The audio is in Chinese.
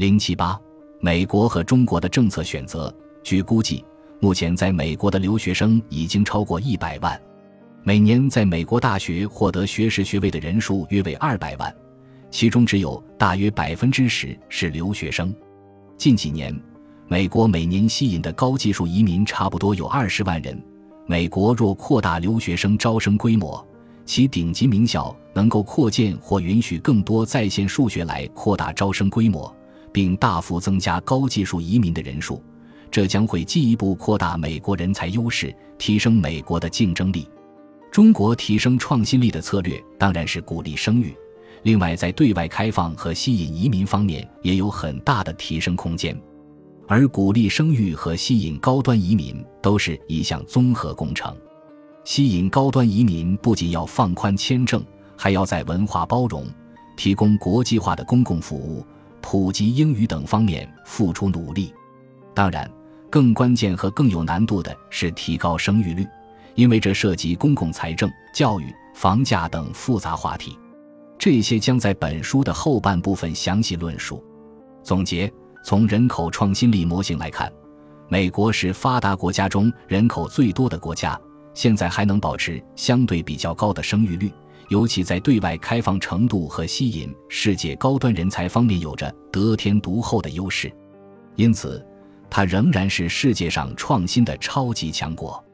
零七八，美国和中国的政策选择。据估计，目前在美国的留学生已经超过一百万，每年在美国大学获得学士学位的人数约为二百万，其中只有大约百分之十是留学生。近几年，美国每年吸引的高技术移民差不多有二十万人。美国若扩大留学生招生规模，其顶级名校能够扩建或允许更多在线数学来扩大招生规模，并大幅增加高技术移民的人数。这将会进一步扩大美国人才优势，提升美国的竞争力。中国提升创新力的策略当然是鼓励生育，另外在对外开放和吸引移民方面也有很大的提升空间。而鼓励生育和吸引高端移民都是一项综合工程。吸引高端移民不仅要放宽签证，还要在文化包容、提供国际化的公共服务、普及英语等方面付出努力。当然。更关键和更有难度的是提高生育率，因为这涉及公共财政、教育、房价等复杂话题。这些将在本书的后半部分详细论述。总结：从人口创新力模型来看，美国是发达国家中人口最多的国家，现在还能保持相对比较高的生育率，尤其在对外开放程度和吸引世界高端人才方面有着得天独厚的优势。因此。它仍然是世界上创新的超级强国。